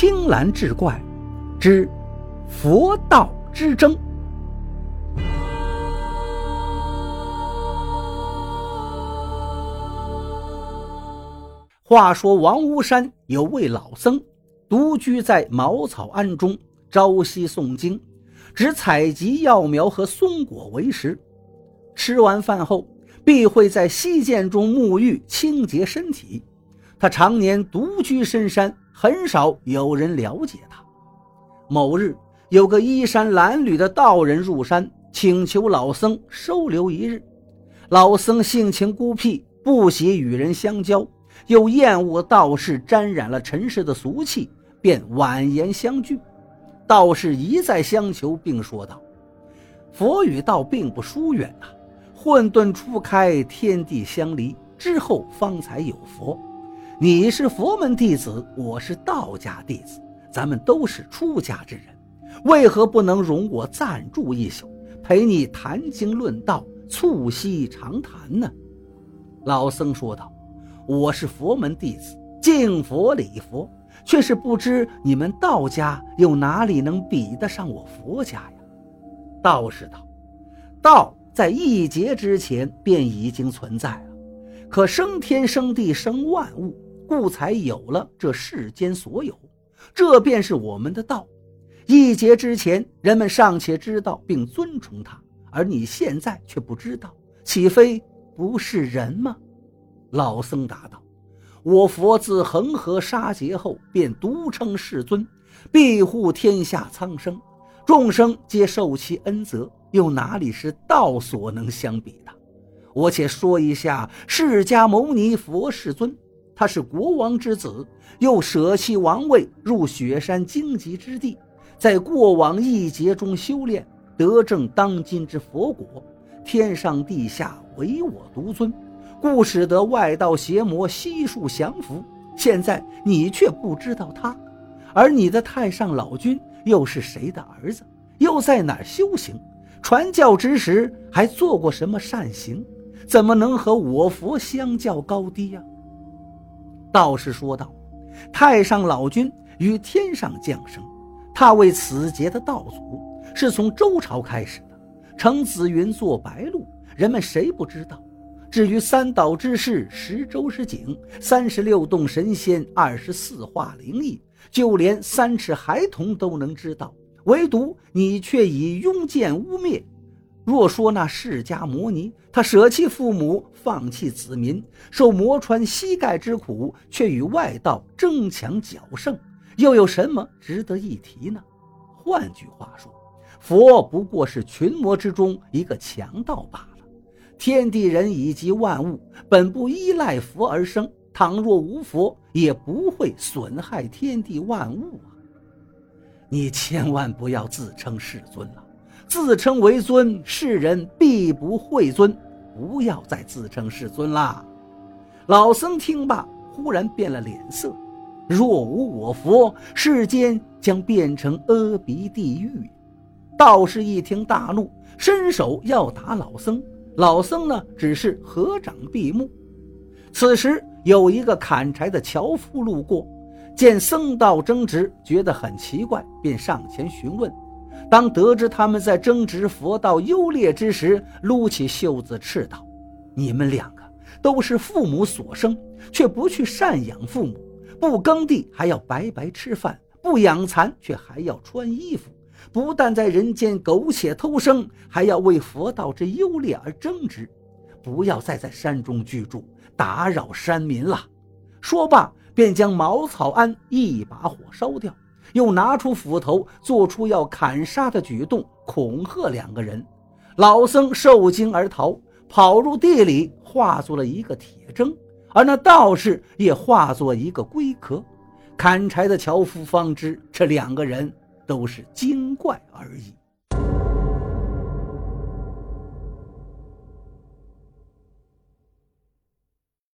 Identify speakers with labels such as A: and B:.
A: 青蓝志怪之佛道之争。话说王屋山有位老僧，独居在茅草庵中，朝夕诵经，只采集药苗和松果为食。吃完饭后，必会在溪涧中沐浴，清洁身体。他常年独居深山，很少有人了解他。某日，有个衣衫褴褛的道人入山，请求老僧收留一日。老僧性情孤僻，不喜与人相交。又厌恶道士沾染了尘世的俗气，便婉言相拒。道士一再相求，并说道：“佛与道并不疏远呐，混沌初开，天地相离之后，方才有佛。你是佛门弟子，我是道家弟子，咱们都是出家之人，为何不能容我暂住一宿，陪你谈经论道，促膝长谈呢？”老僧说道。我是佛门弟子，敬佛礼佛，却是不知你们道家又哪里能比得上我佛家呀？道士道：“道在一劫之前便已经存在了，可生天生地生万物，故才有了这世间所有。这便是我们的道。一劫之前，人们尚且知道并尊崇他，而你现在却不知道，岂非不是人吗？”老僧答道：“我佛自恒河沙劫后，便独称世尊，庇护天下苍生，众生皆受其恩泽，又哪里是道所能相比的？我且说一下释迦牟尼佛世尊，他是国王之子，又舍弃王位，入雪山荆棘之地，在过往一劫中修炼，得证当今之佛果，天上地下唯我独尊。”故使得外道邪魔悉数降服。现在你却不知道他，而你的太上老君又是谁的儿子？又在哪儿修行？传教之时还做过什么善行？怎么能和我佛相较高低呀？道士说道：“太上老君于天上降生，他为此劫的道祖，是从周朝开始的，乘紫云坐白鹿，人们谁不知道？”至于三岛之事、十洲之景、三十六洞神仙、二十四化灵异，就连三尺孩童都能知道，唯独你却以庸见污蔑。若说那释迦摩尼，他舍弃父母，放弃子民，受磨穿膝盖之苦，却与外道争强较胜，又有什么值得一提呢？换句话说，佛不过是群魔之中一个强盗罢了。天地人以及万物本不依赖佛而生，倘若无佛，也不会损害天地万物啊！你千万不要自称世尊了，自称为尊，世人必不会尊。不要再自称世尊啦！老僧听罢，忽然变了脸色。若无我佛，世间将变成阿鼻地狱。道士一听大怒，伸手要打老僧。老僧呢，只是合掌闭目。此时有一个砍柴的樵夫路过，见僧道争执，觉得很奇怪，便上前询问。当得知他们在争执佛道优劣之时，撸起袖子斥道：“你们两个都是父母所生，却不去赡养父母，不耕地还要白白吃饭，不养蚕却还要穿衣服。”不但在人间苟且偷生，还要为佛道之优劣而争执，不要再在山中居住，打扰山民了。说罢，便将茅草庵一把火烧掉，又拿出斧头，做出要砍杀的举动，恐吓两个人。老僧受惊而逃，跑入地里，化作了一个铁铮；而那道士也化作一个龟壳。砍柴的樵夫方知，这两个人。都是精怪而已。